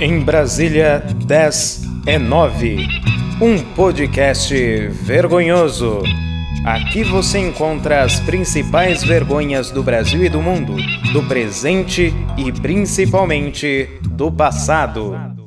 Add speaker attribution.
Speaker 1: Em Brasília, 10 é 9. Um podcast vergonhoso. Aqui você encontra as principais vergonhas do Brasil e do mundo, do presente e principalmente do passado.